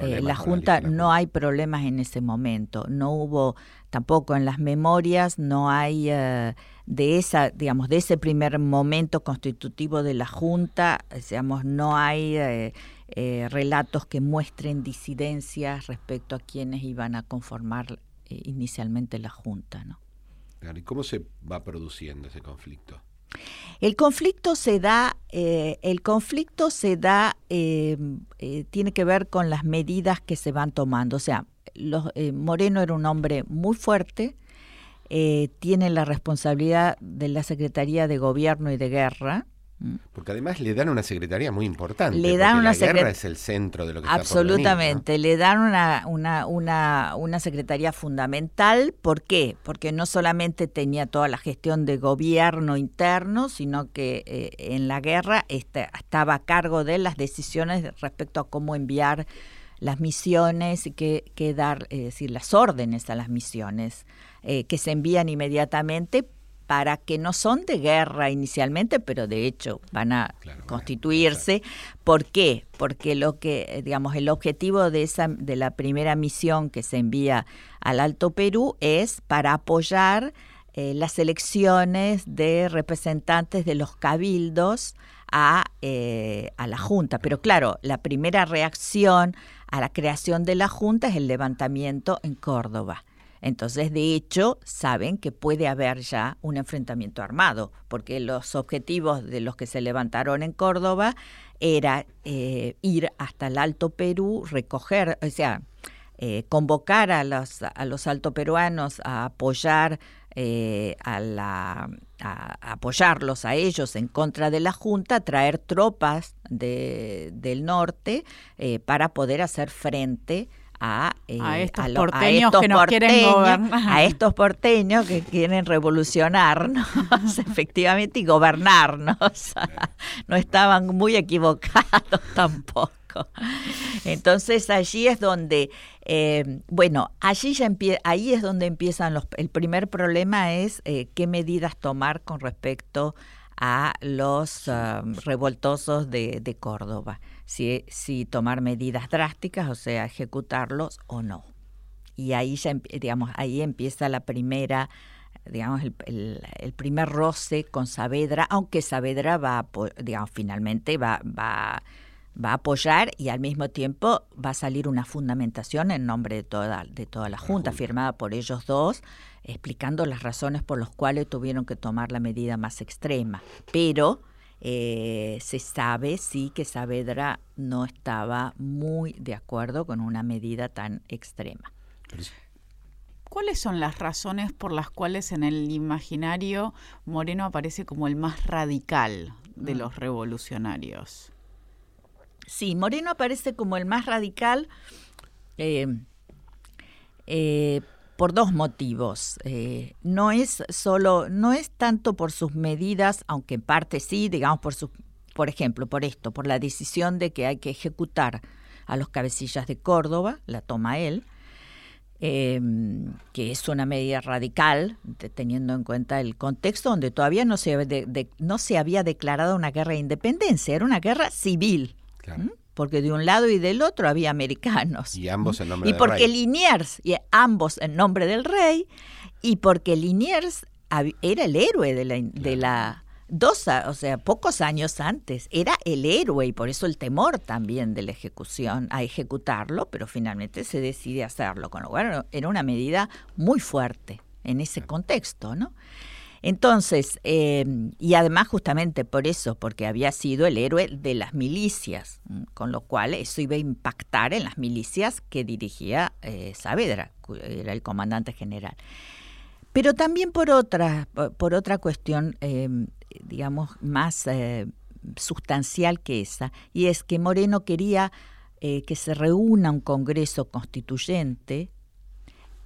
eh, la Junta, no hay problemas en ese momento. No hubo tampoco en las memorias, no hay eh, de esa, digamos, de ese primer momento constitutivo de la Junta, digamos, no hay relatos que muestren disidencias respecto a quienes iban a conformar inicialmente la Junta, ¿no? ¿Y cómo se va produciendo ese conflicto? El conflicto se da, eh, el conflicto se da, eh, eh, tiene que ver con las medidas que se van tomando. O sea, Moreno era un hombre muy fuerte, tiene la responsabilidad de la Secretaría de Gobierno y de Guerra. Porque además le dan una secretaría muy importante. Le dan una la guerra es el centro de lo que Absolutamente, está por le dan una, una, una, una, secretaría fundamental. ¿Por qué? Porque no solamente tenía toda la gestión de gobierno interno, sino que eh, en la guerra este, estaba a cargo de las decisiones respecto a cómo enviar las misiones y qué, dar, es decir, las órdenes a las misiones eh, que se envían inmediatamente para que no son de guerra inicialmente, pero de hecho van a constituirse. ¿Por qué? Porque lo que, digamos, el objetivo de esa, de la primera misión que se envía al Alto Perú es para apoyar eh, las elecciones de representantes de los cabildos a, eh, a la Junta. Pero claro, la primera reacción a la creación de la Junta es el levantamiento en Córdoba. Entonces, de hecho, saben que puede haber ya un enfrentamiento armado, porque los objetivos de los que se levantaron en Córdoba era eh, ir hasta el Alto Perú, recoger, o sea, eh, convocar a los, a los altoperuanos a apoyar eh, a, la, apoyarlos a ellos en contra de la Junta, traer tropas de, del norte eh, para poder hacer frente a, a estos porteños que nos quieren gobernar. A <laughs> estos porteños que quieren revolucionarnos, <laughs> efectivamente, y gobernarnos. <laughs> no estaban muy equivocados tampoco. Entonces allí es donde, eh, bueno, allí ya ahí es donde empiezan los, el primer problema es eh, qué medidas tomar con respecto a los um, revoltosos de, de Córdoba, si, si tomar medidas drásticas, o sea, ejecutarlos o no. Y ahí ya, digamos, ahí empieza la primera digamos, el, el, primer roce con Saavedra, aunque Saavedra va, digamos, finalmente va, va va a apoyar y al mismo tiempo va a salir una fundamentación en nombre de toda, de toda la Junta, firmada por ellos dos, explicando las razones por las cuales tuvieron que tomar la medida más extrema. Pero eh, se sabe, sí, que Saavedra no estaba muy de acuerdo con una medida tan extrema. ¿Cuáles son las razones por las cuales en el imaginario Moreno aparece como el más radical de mm. los revolucionarios? Sí, Moreno aparece como el más radical eh, eh, por dos motivos. Eh, no es solo, no es tanto por sus medidas, aunque en parte sí, digamos por su, por ejemplo, por esto, por la decisión de que hay que ejecutar a los cabecillas de Córdoba, la toma él, que es una medida radical, teniendo en cuenta el contexto donde todavía no se, no se había declarado una guerra de independencia, era una guerra civil. ¿Mm? Porque de un lado y del otro había americanos. Y ambos en nombre y porque Liniers, y ambos en nombre del rey, y porque Liniers era el héroe de la, de la dos, o sea, pocos años antes, era el héroe y por eso el temor también de la ejecución a ejecutarlo, pero finalmente se decide hacerlo, con lo cual era una medida muy fuerte en ese contexto, ¿no? Entonces, em, y además justamente por eso, porque había sido el héroe de las milicias, con lo cual eso iba a impactar en las milicias que dirigía eh, Saavedra, era el comandante general. Pero también por otra, por otra cuestión, em, digamos, más eh, sustancial que esa, y es que Moreno quería eh, que se reúna un Congreso Constituyente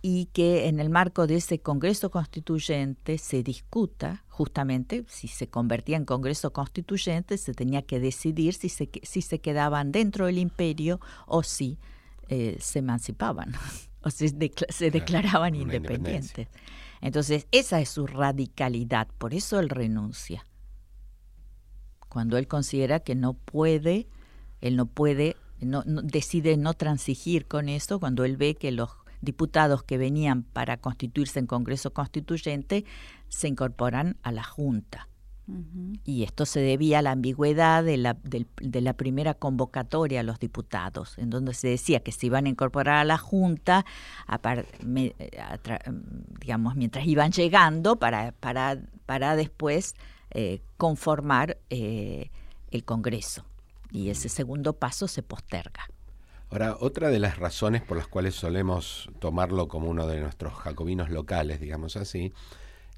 y que en el marco de ese Congreso Constituyente se discuta justamente si se convertía en Congreso Constituyente, se tenía que decidir si se, si se quedaban dentro del imperio o si eh, se emancipaban <laughs> o si se declaraban independientes. Entonces, esa es su radicalidad, por eso él renuncia. Cuando él considera que no puede, él no puede, no, decide no transigir con eso, cuando él ve que los diputados que venían para constituirse en Congreso Constituyente se incorporan a la Junta. Y esto se debía a la ambigüedad de la, de, la, primera convocatoria a los diputados, en donde se decía que se iban a incorporar a la Junta, digamos, mientras iban llegando para, para, para después eh, conformar eh, el Congreso. Y ese segundo paso se posterga. Ahora, otra de las razones por las cuales solemos tomarlo como uno de nuestros jacobinos locales, digamos así,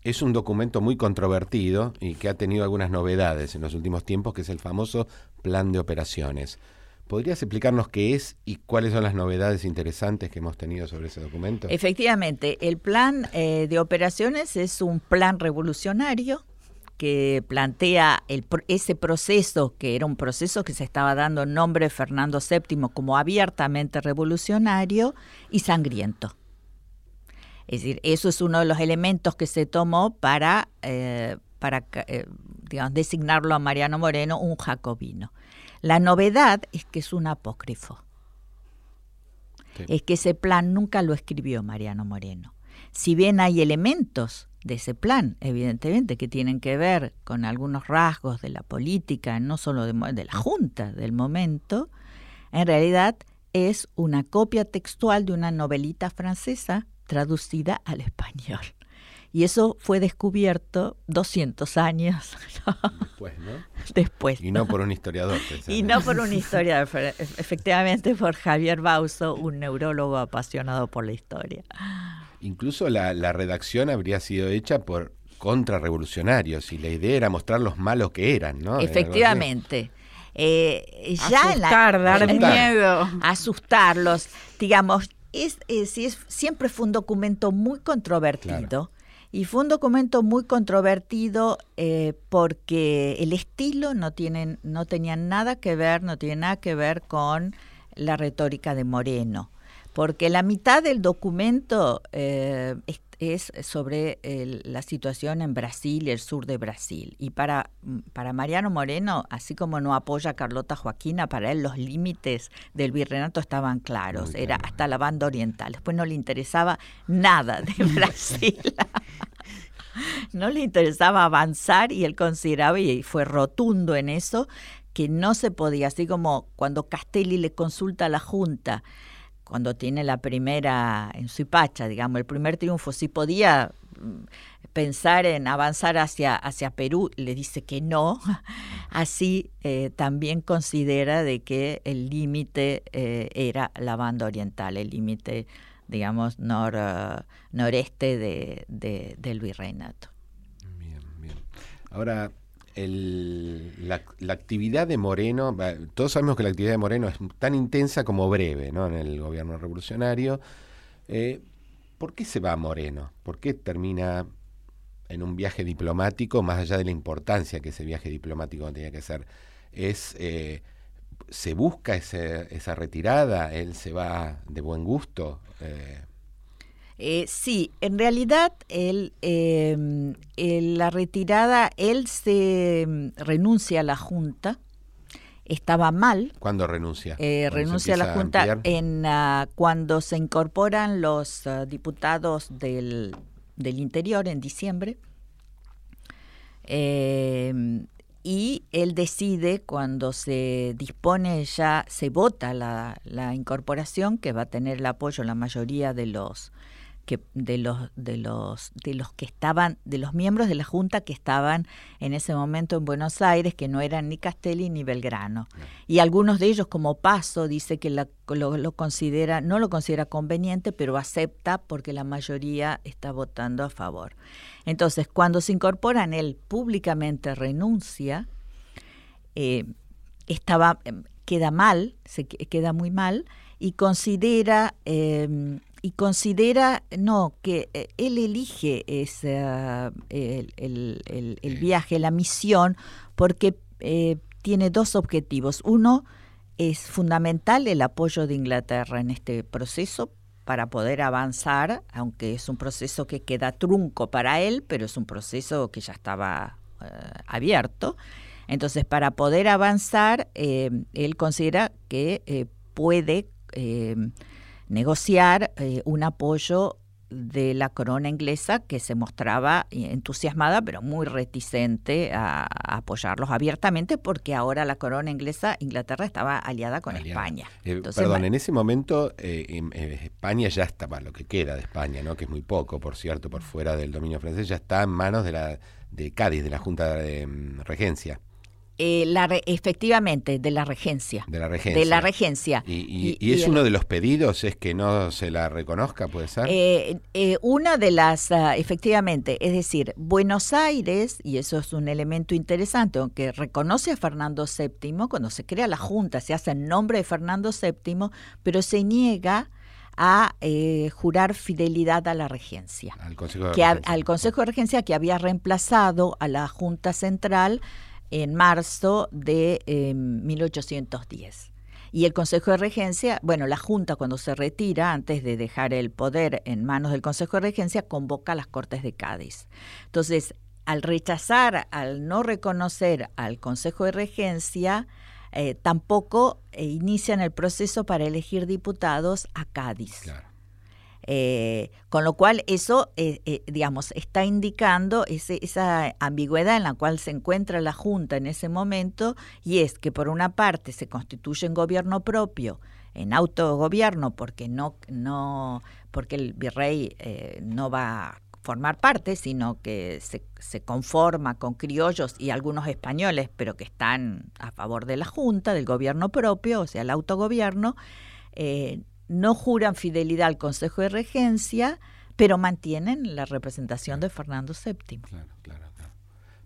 es un documento muy controvertido y que ha tenido algunas novedades en los últimos tiempos, que es el famoso Plan de Operaciones. ¿Podrías explicarnos qué es y cuáles son las novedades interesantes que hemos tenido sobre ese documento? Efectivamente, el plan eh, de operaciones es un plan revolucionario que plantea el, ese proceso, que era un proceso que se estaba dando en nombre de Fernando VII como abiertamente revolucionario y sangriento. Es decir, eso es uno de los elementos que se tomó para, eh, para eh, designarlo a Mariano Moreno un jacobino. La novedad es que es un apócrifo. Es que ese plan nunca lo escribió Mariano Moreno. Si bien hay elementos de ese plan, evidentemente, que tienen que ver con algunos rasgos de la política, no solo de, la Junta del momento, en realidad es una copia textual de una novelita francesa traducida al español. Y eso fue descubierto 200 años después. ¿no? <laughs> después. Y no por un historiador. Y no por un historiador, efectivamente por Javier Bauso, un neurólogo apasionado por la historia. Incluso la, la redacción habría sido hecha por contrarrevolucionarios y la idea era mostrar los malos que eran, ¿no? Efectivamente. Eh, ya Asustar, dar miedo. Asustarlos. Digamos, es, es, es, siempre fue un documento muy controvertido. Y fue un documento muy controvertido eh, porque el estilo no, tienen, no tenía nada que ver, no tiene nada que ver con la retórica de Moreno. Porque la mitad del documento eh, es sobre la situación en Brasil y el sur de Brasil. Y para, para Mariano Moreno, así como no apoya a Carlota Joaquina, para él los límites del virreinato estaban claros, era hasta la banda oriental. Después no le interesaba nada de <laughs> Brasil. <laughs> no le interesaba avanzar y él consideraba, y fue rotundo en eso, que no se podía, así como cuando Castelli le consulta a la Junta, cuando tiene la primera, en Suipacha, digamos, el primer triunfo, si podía mm, pensar en avanzar hacia, hacia Perú, le dice que no, <laughs> así eh, también considera de que el límite eh, era la banda oriental, el límite, digamos, nor, noreste de, del virreinato. Bien, bien. Ahora, la, actividad de Moreno, todos sabemos que la actividad de Moreno es tan intensa como breve ¿no? en el gobierno revolucionario. Eh, ¿Por qué se va Moreno? ¿Por qué termina en un viaje diplomático, más allá de la importancia que ese viaje diplomático tenía que ser? Es, eh, ¿Se busca esa retirada? ¿Él se va de buen gusto? Eh, eh, sí, en realidad él, em, la retirada, él se em, renuncia a la Junta, estaba mal. ¿Cuándo renuncia? Eh, renuncia a la Junta en ah, cuando se incorporan los ah, diputados del, del, Interior en diciembre. Em, y él decide cuando se dispone ya, se vota la, la incorporación, que va a tener el apoyo la mayoría de los que de los de los de los que estaban de los miembros de la junta que estaban en ese momento en Buenos Aires que no eran ni Castelli ni Belgrano. Y algunos de ellos como Paso dice que lo, lo, considera no lo considera conveniente pero acepta porque la mayoría está votando a favor. Entonces cuando se incorporan él públicamente renuncia eh, estaba queda mal se queda muy mal y considera eh, y considera, no, que eh, él elige ese, el, el, el, viaje, la misión, porque eh, tiene dos objetivos. Uno, es fundamental el apoyo de Inglaterra en este proceso para poder avanzar, aunque es un proceso que queda trunco para él, pero es un proceso que ya estaba eh, abierto. Entonces, para poder avanzar, él considera que puede negociar eh, un apoyo de la corona inglesa que se mostraba entusiasmada pero muy reticente a, apoyarlos abiertamente porque ahora la corona inglesa, Inglaterra estaba aliada con España. Eh, perdón, en ese momento eh, España ya estaba, lo que queda de España, ¿no? que es muy poco, por cierto, por fuera del dominio francés, ya está en manos de, la, de Cádiz, de la Junta de mm, Regencia. Eh, la efectivamente, de la regencia. De la regencia. De la regencia. ¿Y, es uno de los pedidos, es que no se la reconozca, puede ser? Eh, eh, una de las, ah, efectivamente, es decir, Buenos Aires, y eso es un elemento interesante, aunque reconoce a Fernando VII, cuando se crea la Junta, se hace en nombre de Fernando VII, pero se niega a jurar fidelidad a la regencia. Al Consejo de que Regencia. al Consejo de Regencia que había reemplazado a la Junta Central en marzo de 1810. Em, y el Consejo de Regencia, bueno, la Junta cuando se retira, antes de dejar el poder en manos del Consejo de Regencia, convoca a las Cortes de Cádiz. Entonces, al rechazar, al no reconocer al Consejo de Regencia, eh, tampoco eh, inician el proceso para elegir diputados a Cádiz. Claro. Eh, con lo cual eso, eh, eh, digamos, está indicando ese, esa ambigüedad en la cual se encuentra la Junta en ese momento y es que por una parte se constituye en gobierno propio, en autogobierno, porque no, no, porque el virrey no va formar parte, sino que se, se, conforma con criollos y algunos españoles, pero que están a favor de la Junta, del gobierno propio, o sea, el autogobierno, eh, no juran fidelidad al Consejo de Regencia, pero mantienen la representación de Fernando VII. Claro, claro, claro.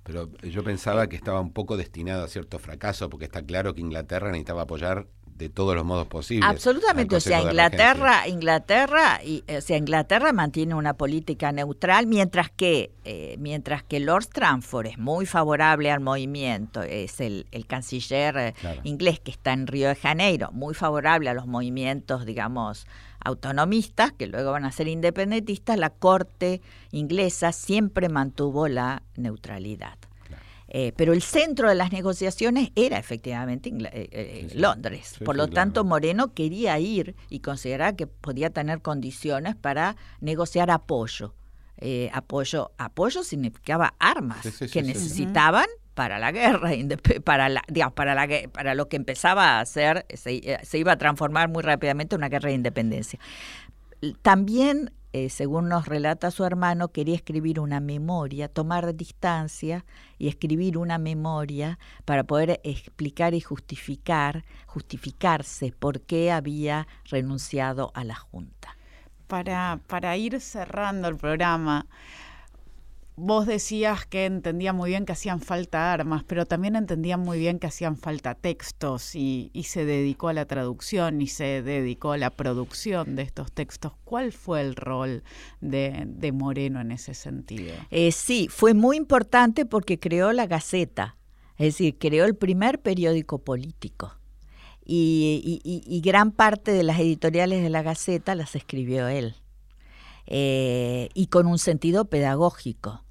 Pero yo pensaba que estaba un poco destinado a cierto fracaso, porque está claro que Inglaterra necesitaba apoyar de todos los modos posibles. Absolutamente, o sea, Inglaterra, Inglaterra, y, o sea, Inglaterra mantiene una política neutral, mientras que, eh, mientras que Lord Stranford es muy favorable al movimiento, es el, canciller eh, inglés que está en Río de Janeiro, muy favorable a los movimientos, digamos, autonomistas, que luego van a ser independentistas, la corte inglesa siempre mantuvo la neutralidad. Eh, pero el centro de las negociaciones era efectivamente eh, eh, Londres. Por lo tanto, Moreno quería ir y consideraba que podía tener condiciones para negociar apoyo. apoyo, apoyo significaba armas que necesitaban para la guerra, <laughs> para la, digamos, para la, para lo que empezaba a hacer, se, se iba a transformar muy rápidamente en una guerra de independencia. También eh, según nos relata su hermano, quería escribir una memoria, tomar distancia y escribir una memoria para poder explicar y justificar, justificarse por qué había renunciado a la Junta. Para, para ir cerrando el programa, Vos decías que entendía muy bien que hacían falta armas, pero también entendía muy bien que hacían falta textos y, se dedicó a la traducción y se dedicó a la producción de estos textos. ¿Cuál fue el rol de, Moreno en ese sentido? Eh, sí, fue muy importante porque creó la Gaceta, es decir, creó el primer periódico político. Y, gran parte de las editoriales de la Gaceta las escribió él. Eh, y con un sentido pedagógico.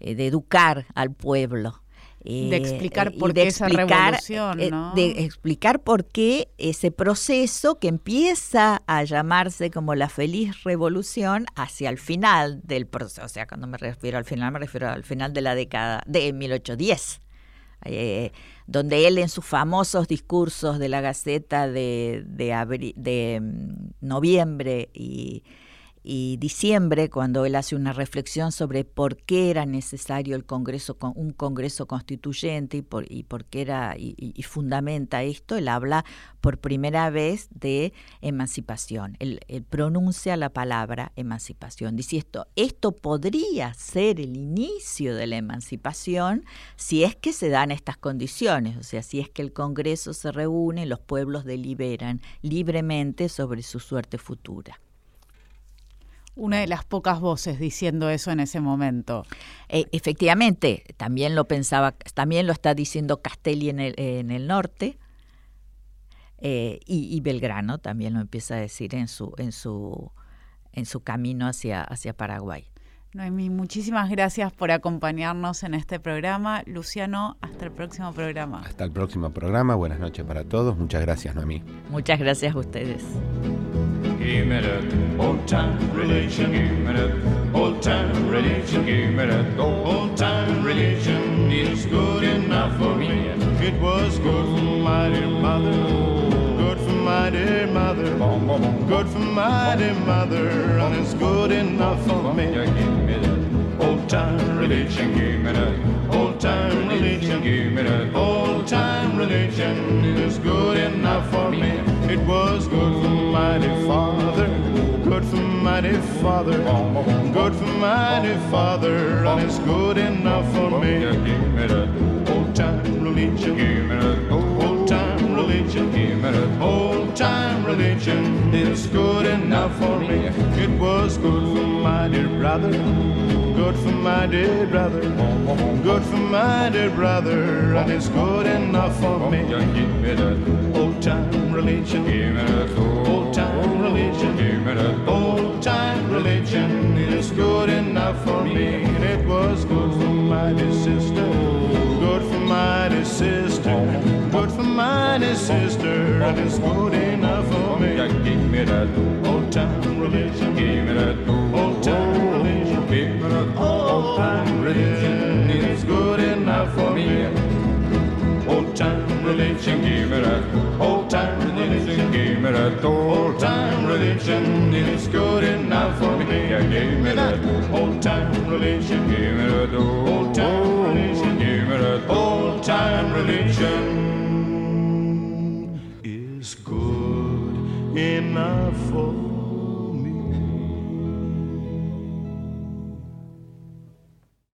Eh, de educar al pueblo. de explicar eh, por qué esa revolución, eh, De explicar por qué ese proceso que empieza a llamarse como la feliz revolución hacia el final del proceso. O sea, cuando me refiero al final, me refiero al final de la década de 1810. donde él en sus famosos discursos de la Gaceta de, de, de mm, noviembre y y diciembre, cuando él hace una reflexión sobre por qué era necesario el Congreso, un Congreso constituyente y por, y por qué era y, fundamenta esto, él habla por primera vez de emancipación. Él, pronuncia la palabra emancipación. Dice esto, esto podría ser el inicio de la emancipación si es que se dan estas condiciones, o sea, si es que el Congreso se reúne, los pueblos deliberan libremente sobre su suerte futura una de las pocas voces diciendo eso en ese momento. Eh, efectivamente, también lo pensaba, también lo está diciendo Castelli en el, en el norte. Eh, y, Belgrano también lo empieza a decir en su, en su, en su camino hacia, hacia Paraguay. Noemí, muchísimas gracias por acompañarnos en este programa. Luciano, hasta el próximo programa. Hasta el próximo programa. Buenas noches para todos. Muchas gracias, Noemí. Muchas gracias a ustedes. Give me that old time religion. Give me that old time religion. Give me that old time religion. It's good enough for me. It was good for my dear mother. Good for my dear mother. Good for my dear mother. And it's good enough for me. Give me that old time religion. Give me that old time religion. Give me that old time religion. It's good enough for me. It was good for mighty Father, good for mighty Father, good for mighty Father, and it's good enough for me. Give me that. Old time religion, religion, give me. That old time religion. It's good enough for me. It was good for my dear brother, good for my dear brother, good for my dear brother, and it's good enough for me. Give me. That old time religion, give me. That old time religion, give me. That old time religion. It's good enough for me, and it was good for my dear sister, good for my dear sister, good dear sister, and it's good enough for me. Give me that old time religion, give me that old time religion, give me that old time religion. It's good enough for me. Old time religion, give me that old time religion, give me that old time religion. It's good enough for me. Give me that old time religion. Give me that old time religion. Give me that old time religion. enough for